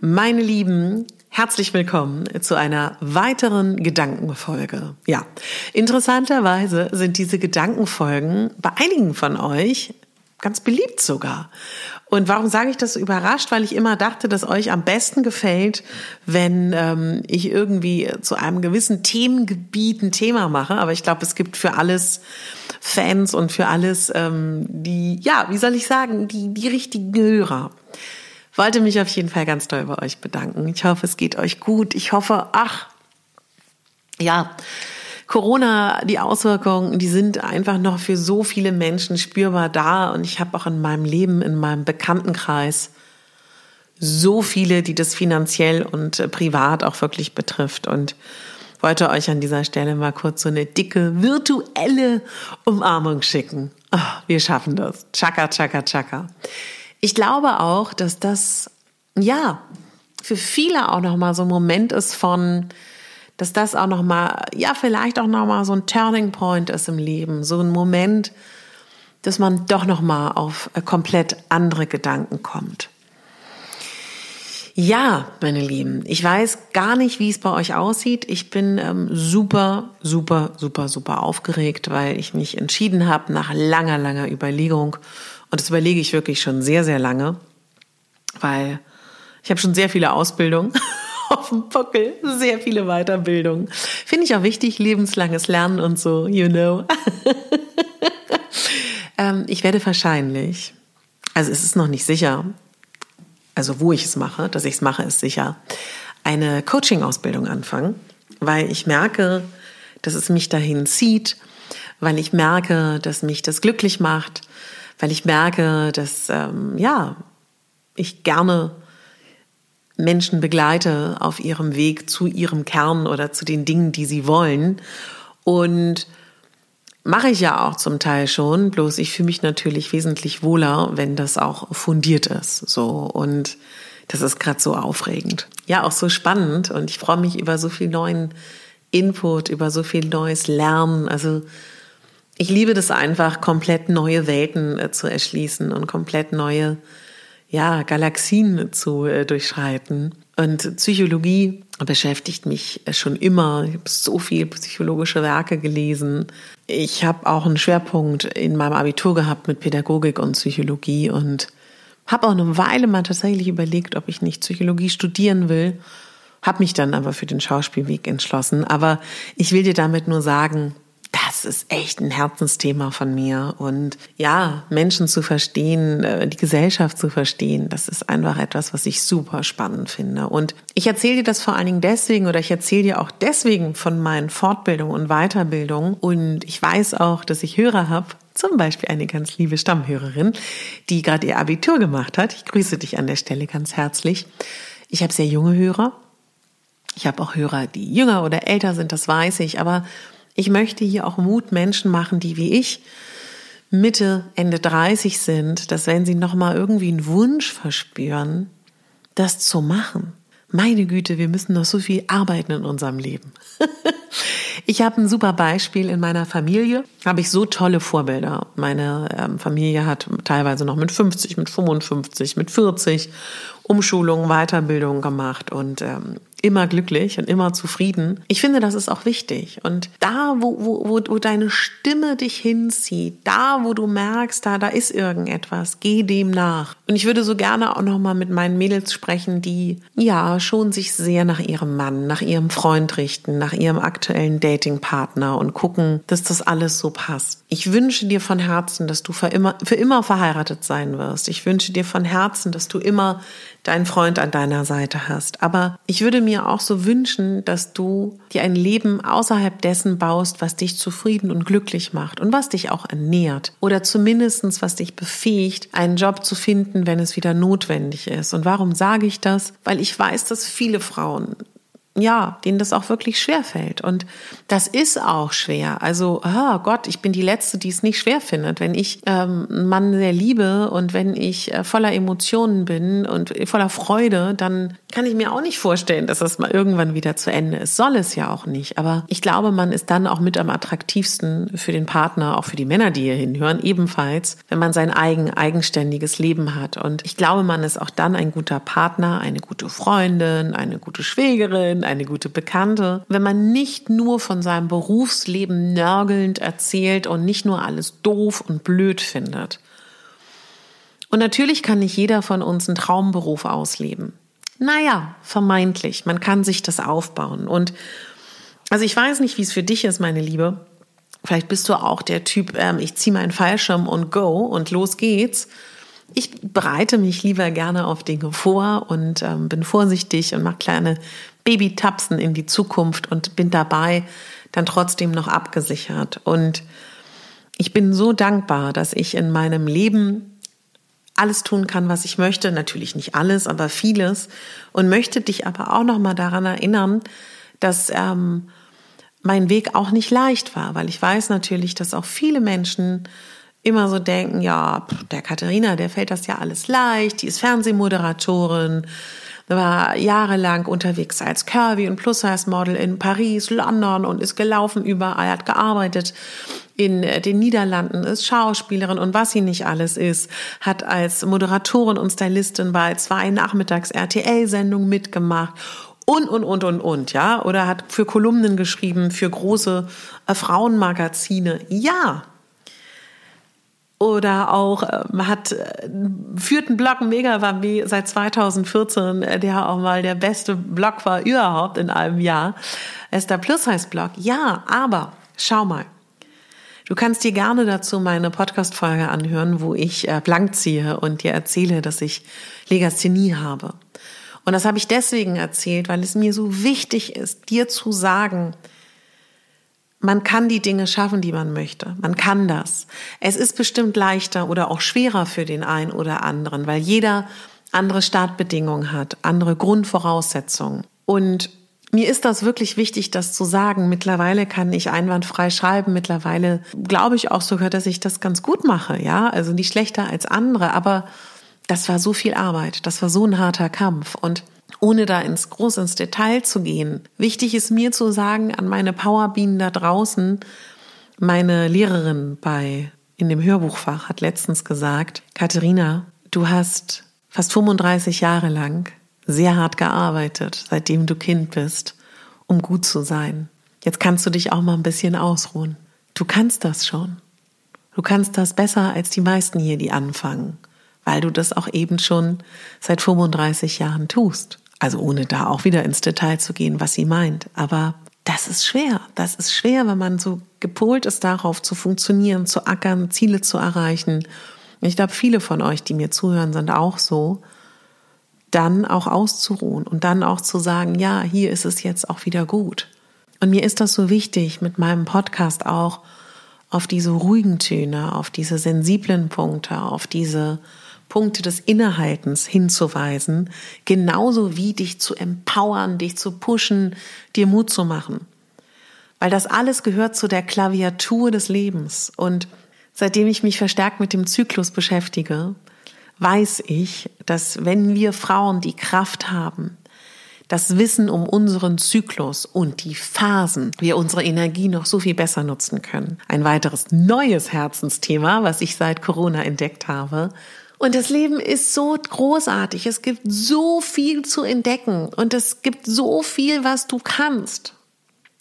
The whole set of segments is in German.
Meine Lieben, herzlich willkommen zu einer weiteren Gedankenfolge. Ja, interessanterweise sind diese Gedankenfolgen bei einigen von euch ganz beliebt sogar. Und warum sage ich das überrascht? Weil ich immer dachte, dass euch am besten gefällt, wenn ähm, ich irgendwie zu einem gewissen Themengebiet ein Thema mache. Aber ich glaube, es gibt für alles Fans und für alles ähm, die, ja, wie soll ich sagen, die, die richtigen Hörer wollte mich auf jeden Fall ganz doll bei euch bedanken. Ich hoffe, es geht euch gut. Ich hoffe, ach, ja, Corona, die Auswirkungen, die sind einfach noch für so viele Menschen spürbar da. Und ich habe auch in meinem Leben, in meinem Bekanntenkreis so viele, die das finanziell und äh, privat auch wirklich betrifft. Und wollte euch an dieser Stelle mal kurz so eine dicke virtuelle Umarmung schicken. Oh, wir schaffen das. Chaka, chaka, chaka. Ich glaube auch, dass das, ja, für viele auch nochmal so ein Moment ist von, dass das auch nochmal, ja, vielleicht auch nochmal so ein Turning Point ist im Leben. So ein Moment, dass man doch nochmal auf äh, komplett andere Gedanken kommt. Ja, meine Lieben, ich weiß gar nicht, wie es bei euch aussieht. Ich bin ähm, super, super, super, super aufgeregt, weil ich mich entschieden habe nach langer, langer Überlegung und das überlege ich wirklich schon sehr, sehr lange, weil ich habe schon sehr viele Ausbildungen auf dem Buckel, sehr viele Weiterbildungen. Finde ich auch wichtig, lebenslanges Lernen und so, you know. ähm, ich werde wahrscheinlich, also es ist noch nicht sicher, also wo ich es mache, dass ich es mache, ist sicher, eine Coaching-Ausbildung anfangen, weil ich merke, dass es mich dahin zieht, weil ich merke, dass mich das glücklich macht, weil ich merke, dass ähm, ja ich gerne Menschen begleite auf ihrem Weg zu ihrem Kern oder zu den Dingen, die sie wollen. Und mache ich ja auch zum Teil schon, bloß ich fühle mich natürlich wesentlich wohler, wenn das auch fundiert ist. So und das ist gerade so aufregend. Ja, auch so spannend und ich freue mich über so viel neuen Input, über so viel neues Lernen. Also ich liebe das einfach, komplett neue Welten äh, zu erschließen und komplett neue ja, Galaxien zu äh, durchschreiten. Und Psychologie beschäftigt mich äh, schon immer. Ich habe so viele psychologische Werke gelesen. Ich habe auch einen Schwerpunkt in meinem Abitur gehabt mit Pädagogik und Psychologie und habe auch eine Weile mal tatsächlich überlegt, ob ich nicht Psychologie studieren will. Habe mich dann aber für den Schauspielweg entschlossen. Aber ich will dir damit nur sagen, das ist echt ein Herzensthema von mir. Und ja, Menschen zu verstehen, äh, die Gesellschaft zu verstehen, das ist einfach etwas, was ich super spannend finde. Und ich erzähle dir das vor allen Dingen deswegen oder ich erzähle dir auch deswegen von meinen Fortbildungen und Weiterbildungen. Und ich weiß auch, dass ich Hörer habe, zum Beispiel eine ganz liebe Stammhörerin, die gerade ihr Abitur gemacht hat. Ich grüße dich an der Stelle ganz herzlich. Ich habe sehr junge Hörer. Ich habe auch Hörer, die jünger oder älter sind, das weiß ich. Aber ich möchte hier auch Mut Menschen machen, die wie ich Mitte, Ende 30 sind, dass wenn sie nochmal irgendwie einen Wunsch verspüren, das zu machen. Meine Güte, wir müssen noch so viel arbeiten in unserem Leben. Ich habe ein super Beispiel in meiner Familie. Habe ich so tolle Vorbilder. Meine ähm, Familie hat teilweise noch mit 50, mit 55, mit 40 Umschulungen, Weiterbildungen gemacht und ähm, immer glücklich und immer zufrieden. Ich finde, das ist auch wichtig. Und da, wo, wo, wo, deine Stimme dich hinzieht, da, wo du merkst, da, da ist irgendetwas, geh dem nach. Und ich würde so gerne auch nochmal mit meinen Mädels sprechen, die ja schon sich sehr nach ihrem Mann, nach ihrem Freund richten, nach ihrem aktuellen Datingpartner und gucken, dass das alles so passt. Ich wünsche dir von Herzen, dass du für immer, für immer verheiratet sein wirst. Ich wünsche dir von Herzen, dass du immer deinen Freund an deiner Seite hast. Aber ich würde mir auch so wünschen, dass du dir ein Leben außerhalb dessen baust, was dich zufrieden und glücklich macht und was dich auch ernährt. Oder zumindestens was dich befähigt, einen Job zu finden, wenn es wieder notwendig ist. Und warum sage ich das? Weil ich weiß, dass viele Frauen ja, denen das auch wirklich schwer fällt. Und das ist auch schwer. Also, oh Gott, ich bin die Letzte, die es nicht schwer findet. Wenn ich ähm, einen Mann sehr liebe und wenn ich äh, voller Emotionen bin und voller Freude, dann kann ich mir auch nicht vorstellen, dass das mal irgendwann wieder zu Ende ist. Soll es ja auch nicht. Aber ich glaube, man ist dann auch mit am attraktivsten für den Partner, auch für die Männer, die hier hinhören, ebenfalls, wenn man sein eigen, eigenständiges Leben hat. Und ich glaube, man ist auch dann ein guter Partner, eine gute Freundin, eine gute Schwägerin, eine gute Bekannte, wenn man nicht nur von seinem Berufsleben nörgelnd erzählt und nicht nur alles doof und blöd findet. Und natürlich kann nicht jeder von uns einen Traumberuf ausleben. Naja, vermeintlich. Man kann sich das aufbauen. Und also ich weiß nicht, wie es für dich ist, meine Liebe. Vielleicht bist du auch der Typ, ähm, ich ziehe meinen Fallschirm und go und los geht's. Ich bereite mich lieber gerne auf Dinge vor und ähm, bin vorsichtig und mache kleine Babytapsen in die Zukunft und bin dabei dann trotzdem noch abgesichert. Und ich bin so dankbar, dass ich in meinem Leben alles tun kann, was ich möchte. Natürlich nicht alles, aber vieles. Und möchte dich aber auch noch mal daran erinnern, dass ähm, mein Weg auch nicht leicht war, weil ich weiß natürlich, dass auch viele Menschen immer so denken, ja, der Katharina, der fällt das ja alles leicht, die ist Fernsehmoderatorin, war jahrelang unterwegs als Curvy und Plus-Size-Model in Paris, London und ist gelaufen überall, hat gearbeitet in den Niederlanden, ist Schauspielerin und was sie nicht alles ist, hat als Moderatorin und Stylistin bei zwei Nachmittags RTL-Sendungen mitgemacht und, und, und, und, und, ja, oder hat für Kolumnen geschrieben, für große äh, Frauenmagazine. Ja, oder auch äh, hat äh, führt einen Blog Mega Bambi seit 2014, äh, der auch mal der beste Blog war überhaupt in einem Jahr. Esther Plus heißt Blog. Ja, aber schau mal. Du kannst dir gerne dazu meine Podcast-Folge anhören, wo ich äh, blank ziehe und dir erzähle, dass ich Legasthenie habe. Und das habe ich deswegen erzählt, weil es mir so wichtig ist, dir zu sagen, man kann die Dinge schaffen, die man möchte. Man kann das. Es ist bestimmt leichter oder auch schwerer für den einen oder anderen, weil jeder andere Startbedingungen hat, andere Grundvoraussetzungen. Und mir ist das wirklich wichtig, das zu sagen. Mittlerweile kann ich einwandfrei schreiben. Mittlerweile glaube ich auch sogar, dass ich das ganz gut mache. Ja, also nicht schlechter als andere. Aber das war so viel Arbeit. Das war so ein harter Kampf. Und ohne da ins groß ins Detail zu gehen. Wichtig ist mir zu sagen an meine Powerbienen da draußen, meine Lehrerin bei in dem Hörbuchfach hat letztens gesagt, Katharina, du hast fast 35 Jahre lang sehr hart gearbeitet, seitdem du Kind bist, um gut zu sein. Jetzt kannst du dich auch mal ein bisschen ausruhen. Du kannst das schon. Du kannst das besser als die meisten hier, die anfangen, weil du das auch eben schon seit 35 Jahren tust. Also ohne da auch wieder ins Detail zu gehen, was sie meint. Aber das ist schwer. Das ist schwer, wenn man so gepolt ist darauf zu funktionieren, zu ackern, Ziele zu erreichen. Ich glaube, viele von euch, die mir zuhören, sind auch so. Dann auch auszuruhen und dann auch zu sagen, ja, hier ist es jetzt auch wieder gut. Und mir ist das so wichtig, mit meinem Podcast auch auf diese ruhigen Töne, auf diese sensiblen Punkte, auf diese Punkte des Innehaltens hinzuweisen, genauso wie dich zu empowern, dich zu pushen, dir Mut zu machen. Weil das alles gehört zu der Klaviatur des Lebens. Und seitdem ich mich verstärkt mit dem Zyklus beschäftige, weiß ich, dass wenn wir Frauen die Kraft haben, das Wissen um unseren Zyklus und die Phasen, wir unsere Energie noch so viel besser nutzen können. Ein weiteres neues Herzensthema, was ich seit Corona entdeckt habe. Und das Leben ist so großartig. Es gibt so viel zu entdecken und es gibt so viel, was du kannst.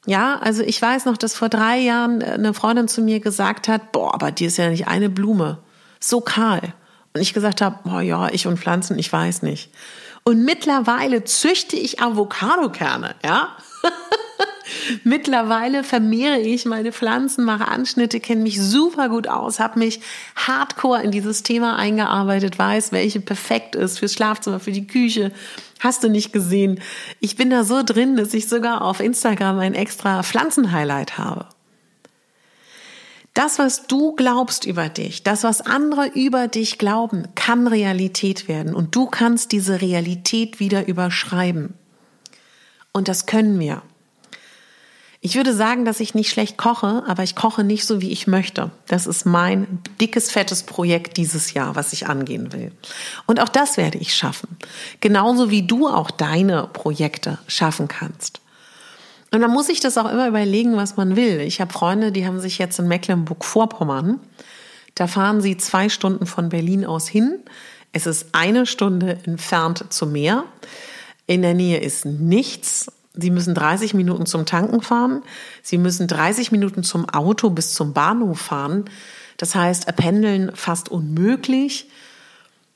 Ja, also ich weiß noch, dass vor drei Jahren eine Freundin zu mir gesagt hat, boah, aber dir ist ja nicht eine Blume. So kahl. Und ich gesagt habe, boah, ja, ich und Pflanzen, ich weiß nicht. Und mittlerweile züchte ich Avocadokerne, ja. Mittlerweile vermehre ich meine Pflanzen, mache Anschnitte, kenne mich super gut aus, habe mich hardcore in dieses Thema eingearbeitet, weiß, welche perfekt ist fürs Schlafzimmer, für die Küche. Hast du nicht gesehen? Ich bin da so drin, dass ich sogar auf Instagram ein extra Pflanzenhighlight habe. Das, was du glaubst über dich, das, was andere über dich glauben, kann Realität werden. Und du kannst diese Realität wieder überschreiben. Und das können wir. Ich würde sagen, dass ich nicht schlecht koche, aber ich koche nicht so, wie ich möchte. Das ist mein dickes, fettes Projekt dieses Jahr, was ich angehen will. Und auch das werde ich schaffen. Genauso wie du auch deine Projekte schaffen kannst. Und dann muss ich das auch immer überlegen, was man will. Ich habe Freunde, die haben sich jetzt in Mecklenburg-Vorpommern, da fahren sie zwei Stunden von Berlin aus hin. Es ist eine Stunde entfernt zum Meer. In der Nähe ist nichts. Sie müssen 30 Minuten zum Tanken fahren. Sie müssen 30 Minuten zum Auto bis zum Bahnhof fahren. Das heißt, pendeln fast unmöglich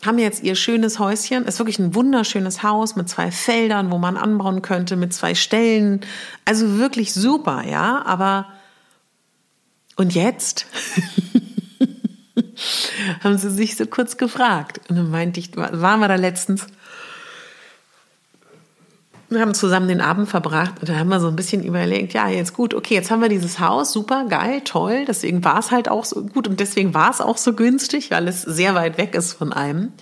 haben jetzt ihr schönes Häuschen. Ist wirklich ein wunderschönes Haus mit zwei Feldern, wo man anbauen könnte, mit zwei Ställen. Also wirklich super, ja. Aber und jetzt haben sie sich so kurz gefragt. Und dann meinte ich, waren wir da letztens wir haben zusammen den Abend verbracht und dann haben wir so ein bisschen überlegt, ja, jetzt gut, okay, jetzt haben wir dieses Haus, super, geil, toll, deswegen war es halt auch so gut und deswegen war es auch so günstig, weil es sehr weit weg ist von einem.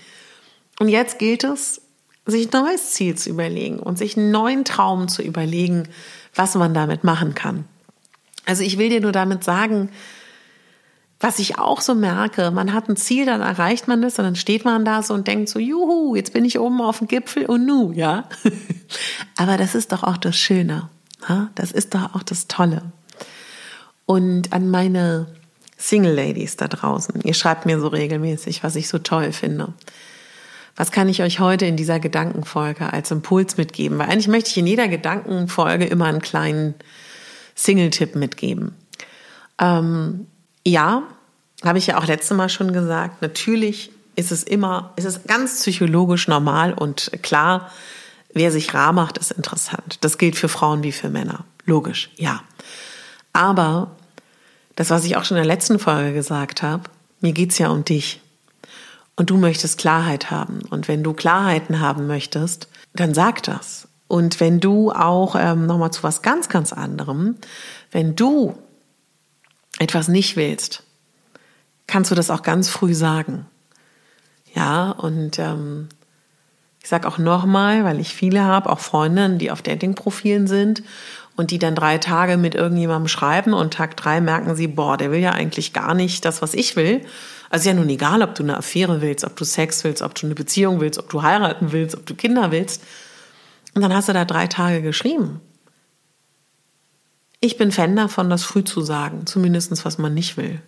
Und jetzt gilt es, sich ein neues Ziel zu überlegen und sich einen neuen Traum zu überlegen, was man damit machen kann. Also ich will dir nur damit sagen, was ich auch so merke, man hat ein Ziel, dann erreicht man das und dann steht man da so und denkt so, juhu, jetzt bin ich oben auf dem Gipfel und nu, ja. Aber das ist doch auch das Schöne. Das ist doch auch das Tolle. Und an meine Single Ladies da draußen, ihr schreibt mir so regelmäßig, was ich so toll finde. Was kann ich euch heute in dieser Gedankenfolge als Impuls mitgeben? Weil eigentlich möchte ich in jeder Gedankenfolge immer einen kleinen Single-Tipp mitgeben. Ähm, ja, habe ich ja auch letztes Mal schon gesagt, natürlich ist es immer, ist es ganz psychologisch normal und klar, wer sich rar macht, ist interessant. Das gilt für Frauen wie für Männer. Logisch, ja. Aber das, was ich auch schon in der letzten Folge gesagt habe, mir geht's ja um dich. Und du möchtest Klarheit haben. Und wenn du Klarheiten haben möchtest, dann sag das. Und wenn du auch ähm, nochmal zu was ganz, ganz anderem, wenn du etwas nicht willst, kannst du das auch ganz früh sagen. Ja, und ähm, ich sage auch nochmal, weil ich viele habe, auch Freundinnen, die auf Dating-Profilen sind und die dann drei Tage mit irgendjemandem schreiben und Tag drei merken sie, boah, der will ja eigentlich gar nicht das, was ich will. Also ja nun egal, ob du eine Affäre willst, ob du Sex willst, ob du eine Beziehung willst, ob du heiraten willst, ob du Kinder willst. Und dann hast du da drei Tage geschrieben. Ich bin Fan davon, das früh zu sagen, zumindest was man nicht will.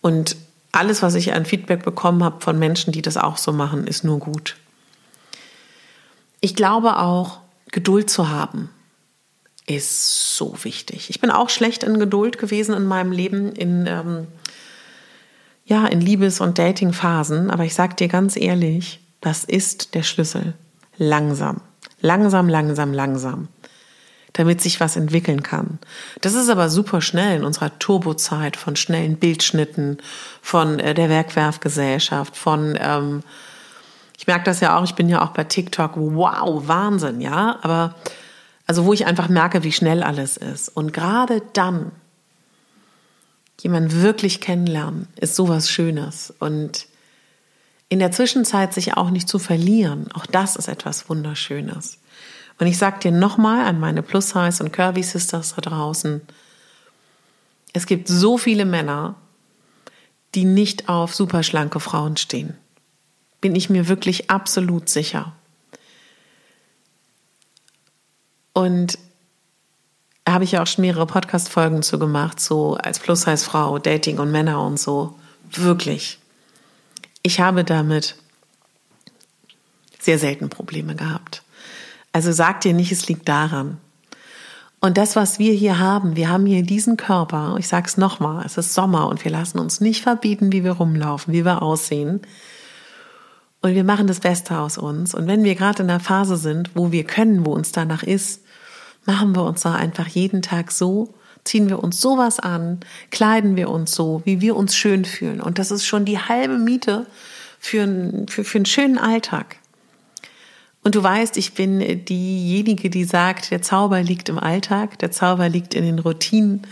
Und alles, was ich an Feedback bekommen habe von Menschen, die das auch so machen, ist nur gut. Ich glaube auch, Geduld zu haben, ist so wichtig. Ich bin auch schlecht in Geduld gewesen in meinem Leben, in, ähm, ja, in Liebes- und Datingphasen. Aber ich sage dir ganz ehrlich, das ist der Schlüssel. Langsam, langsam, langsam, langsam damit sich was entwickeln kann. Das ist aber super schnell in unserer Turbozeit von schnellen Bildschnitten, von äh, der Werkwerfgesellschaft, von ähm, ich merke das ja auch, ich bin ja auch bei TikTok, wow, Wahnsinn, ja, aber also wo ich einfach merke, wie schnell alles ist. Und gerade dann jemanden wirklich kennenlernen, ist sowas Schönes. Und in der Zwischenzeit sich auch nicht zu verlieren, auch das ist etwas Wunderschönes. Und ich sage dir nochmal an meine Plus-Size und Curvy Sisters da draußen, es gibt so viele Männer, die nicht auf superschlanke Frauen stehen. Bin ich mir wirklich absolut sicher. Und habe ich ja auch schon mehrere Podcast-Folgen zu gemacht, so als Plus-Size-Frau, Dating und Männer und so. Wirklich. Ich habe damit sehr selten Probleme gehabt. Also sag dir nicht, es liegt daran. Und das, was wir hier haben, wir haben hier diesen Körper, ich sag's nochmal, es ist Sommer und wir lassen uns nicht verbieten, wie wir rumlaufen, wie wir aussehen. Und wir machen das Beste aus uns. Und wenn wir gerade in einer Phase sind, wo wir können, wo uns danach ist, machen wir uns da einfach jeden Tag so, ziehen wir uns sowas an, kleiden wir uns so, wie wir uns schön fühlen. Und das ist schon die halbe Miete für, einen, für, für einen schönen Alltag. Und du weißt, ich bin diejenige, die sagt, der Zauber liegt im Alltag, der Zauber liegt in den Routinen.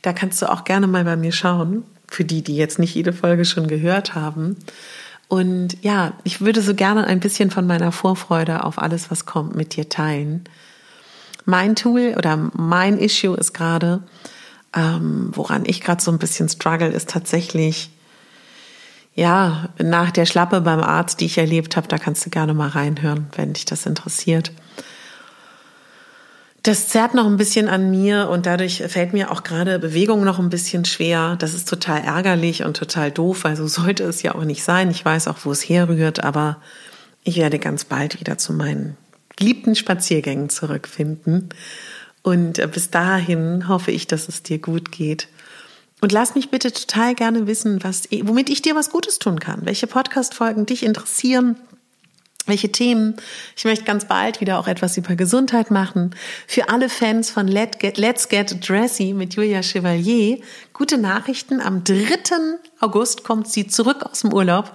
Da kannst du auch gerne mal bei mir schauen, für die, die jetzt nicht jede Folge schon gehört haben. Und ja, ich würde so gerne ein bisschen von meiner Vorfreude auf alles, was kommt, mit dir teilen. Mein Tool oder mein Issue ist gerade, ähm, woran ich gerade so ein bisschen struggle, ist tatsächlich ja, nach der Schlappe beim Arzt, die ich erlebt habe, da kannst du gerne mal reinhören, wenn dich das interessiert. Das zerrt noch ein bisschen an mir und dadurch fällt mir auch gerade Bewegung noch ein bisschen schwer. Das ist total ärgerlich und total doof, weil so sollte es ja auch nicht sein. Ich weiß auch, wo es herrührt, aber ich werde ganz bald wieder zu meinen geliebten Spaziergängen zurückfinden. Und bis dahin hoffe ich, dass es dir gut geht und lass mich bitte total gerne wissen, was, womit ich dir was Gutes tun kann, welche Podcast-Folgen dich interessieren, welche Themen. Ich möchte ganz bald wieder auch etwas über Gesundheit machen. Für alle Fans von Let's Get, Let's Get Dressy mit Julia Chevalier, gute Nachrichten. Am 3. August kommt sie zurück aus dem Urlaub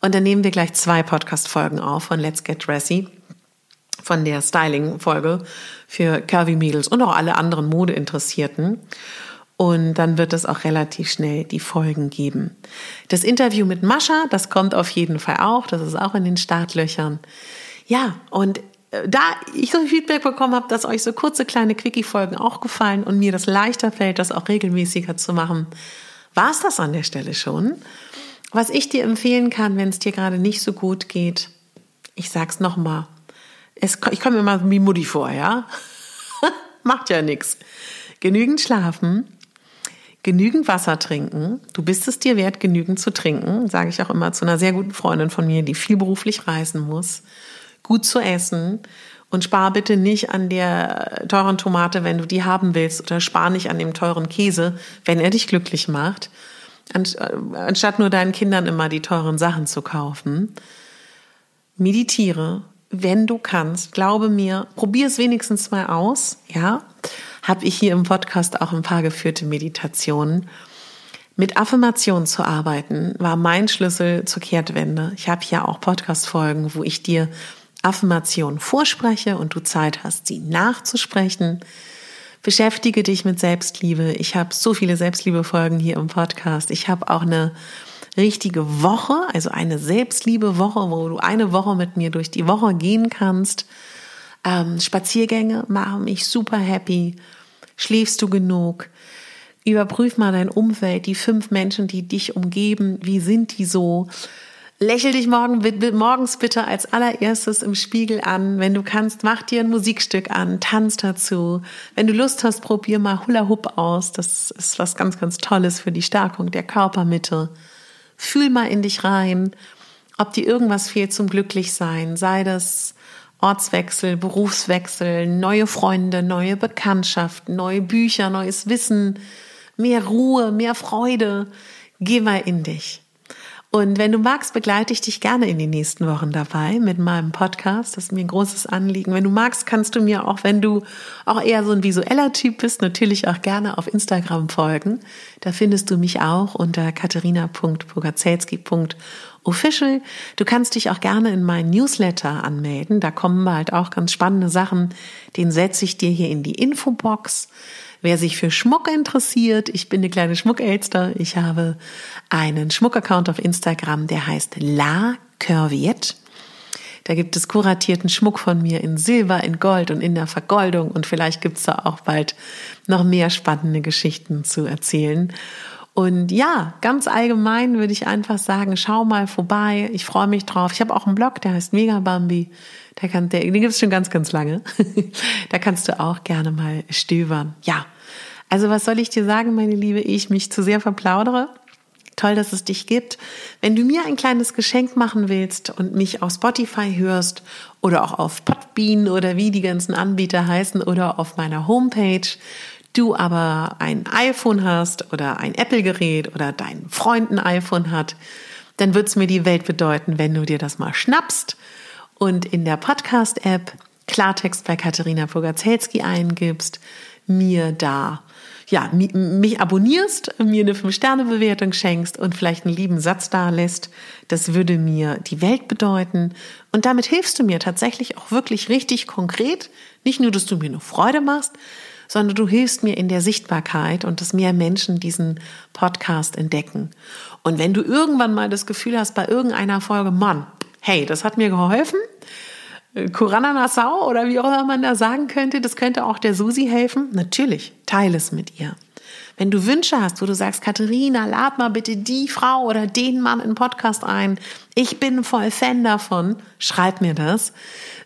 und dann nehmen wir gleich zwei Podcast-Folgen auf von Let's Get Dressy von der Styling-Folge für Curvy Mädels und auch alle anderen Modeinteressierten. Und dann wird es auch relativ schnell die Folgen geben. Das Interview mit Mascha, das kommt auf jeden Fall auch. Das ist auch in den Startlöchern. Ja, und äh, da ich so viel Feedback bekommen habe, dass euch so kurze kleine Quickie-Folgen auch gefallen und mir das leichter fällt, das auch regelmäßiger zu machen, war es das an der Stelle schon. Was ich dir empfehlen kann, wenn es dir gerade nicht so gut geht, ich sag's nochmal, ich komme mir immer wie Mutti vor, ja? Macht ja nichts. Genügend schlafen, genügend Wasser trinken. Du bist es dir wert, genügend zu trinken, sage ich auch immer zu einer sehr guten Freundin von mir, die viel beruflich reisen muss. Gut zu essen und spar bitte nicht an der teuren Tomate, wenn du die haben willst, oder spar nicht an dem teuren Käse, wenn er dich glücklich macht, anstatt nur deinen Kindern immer die teuren Sachen zu kaufen. Meditiere, wenn du kannst. Glaube mir, probier es wenigstens mal aus, ja habe ich hier im Podcast auch ein paar geführte Meditationen. Mit Affirmationen zu arbeiten war mein Schlüssel zur Kehrtwende. Ich habe hier auch Podcast-Folgen, wo ich dir Affirmationen vorspreche und du Zeit hast, sie nachzusprechen. Beschäftige dich mit Selbstliebe. Ich habe so viele Selbstliebe-Folgen hier im Podcast. Ich habe auch eine richtige Woche, also eine Selbstliebe-Woche, wo du eine Woche mit mir durch die Woche gehen kannst. Ähm, Spaziergänge machen mich super happy. Schläfst du genug? Überprüf mal dein Umfeld, die fünf Menschen, die dich umgeben. Wie sind die so? Lächel dich morgen, morgens bitte als allererstes im Spiegel an. Wenn du kannst, mach dir ein Musikstück an, tanz dazu. Wenn du Lust hast, probier mal Hula Hoop aus. Das ist was ganz, ganz Tolles für die Stärkung der Körpermitte. Fühl mal in dich rein, ob dir irgendwas fehlt zum Glücklichsein. Sei das Ortswechsel, Berufswechsel, neue Freunde, neue Bekanntschaften, neue Bücher, neues Wissen, mehr Ruhe, mehr Freude. Geh mal in dich. Und wenn du magst, begleite ich dich gerne in den nächsten Wochen dabei mit meinem Podcast. Das ist mir ein großes Anliegen. Wenn du magst, kannst du mir auch, wenn du auch eher so ein visueller Typ bist, natürlich auch gerne auf Instagram folgen. Da findest du mich auch unter katharina.bogazelski.official. Du kannst dich auch gerne in meinen Newsletter anmelden. Da kommen bald auch ganz spannende Sachen. Den setze ich dir hier in die Infobox. Wer sich für Schmuck interessiert, ich bin eine kleine Schmuckelster. Ich habe einen Schmuckaccount auf Instagram, der heißt La Curviette. Da gibt es kuratierten Schmuck von mir in Silber, in Gold und in der Vergoldung. Und vielleicht gibt es da auch bald noch mehr spannende Geschichten zu erzählen. Und ja, ganz allgemein würde ich einfach sagen, schau mal vorbei. Ich freue mich drauf. Ich habe auch einen Blog, der heißt Megabambi. Der kann, der, den gibt es schon ganz, ganz lange. da kannst du auch gerne mal stöbern. Ja. Also was soll ich dir sagen, meine Liebe? Ich mich zu sehr verplaudere. Toll, dass es dich gibt. Wenn du mir ein kleines Geschenk machen willst und mich auf Spotify hörst oder auch auf Podbean oder wie die ganzen Anbieter heißen oder auf meiner Homepage, du aber ein iPhone hast oder ein Apple-Gerät oder dein Freund ein iPhone hat, dann wird es mir die Welt bedeuten, wenn du dir das mal schnappst und in der Podcast-App Klartext bei Katharina Pogacelski eingibst, mir da ja, mich abonnierst, mir eine Fünf-Sterne-Bewertung schenkst und vielleicht einen lieben Satz da lässt, das würde mir die Welt bedeuten. Und damit hilfst du mir tatsächlich auch wirklich richtig konkret. Nicht nur, dass du mir eine Freude machst, sondern du hilfst mir in der Sichtbarkeit und dass mehr Menschen diesen Podcast entdecken. Und wenn du irgendwann mal das Gefühl hast, bei irgendeiner Folge, Mann, hey, das hat mir geholfen, Kurana Nassau oder wie auch immer man da sagen könnte, das könnte auch der Susi helfen. Natürlich, teile es mit ihr. Wenn du Wünsche hast, wo du sagst, Katharina, lad mal bitte die Frau oder den Mann in den Podcast ein. Ich bin voll Fan davon. Schreib mir das.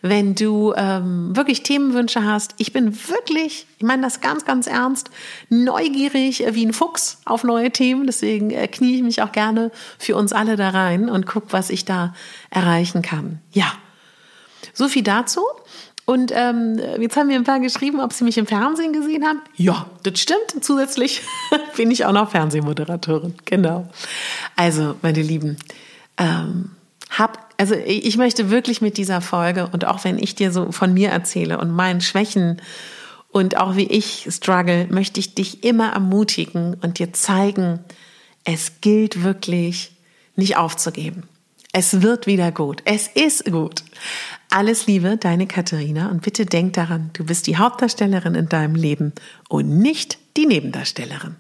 Wenn du ähm, wirklich Themenwünsche hast, ich bin wirklich, ich meine das ganz, ganz ernst, neugierig wie ein Fuchs auf neue Themen. Deswegen äh, knie ich mich auch gerne für uns alle da rein und guck, was ich da erreichen kann. Ja, so viel dazu. Und ähm, jetzt haben mir ein paar geschrieben, ob sie mich im Fernsehen gesehen haben. Ja, das stimmt. Zusätzlich bin ich auch noch Fernsehmoderatorin. Genau. Also, meine Lieben, ähm, hab, also ich möchte wirklich mit dieser Folge und auch wenn ich dir so von mir erzähle und meinen Schwächen und auch wie ich struggle, möchte ich dich immer ermutigen und dir zeigen, es gilt wirklich, nicht aufzugeben. Es wird wieder gut. Es ist gut. Alles Liebe, deine Katharina und bitte denk daran, du bist die Hauptdarstellerin in deinem Leben und nicht die Nebendarstellerin.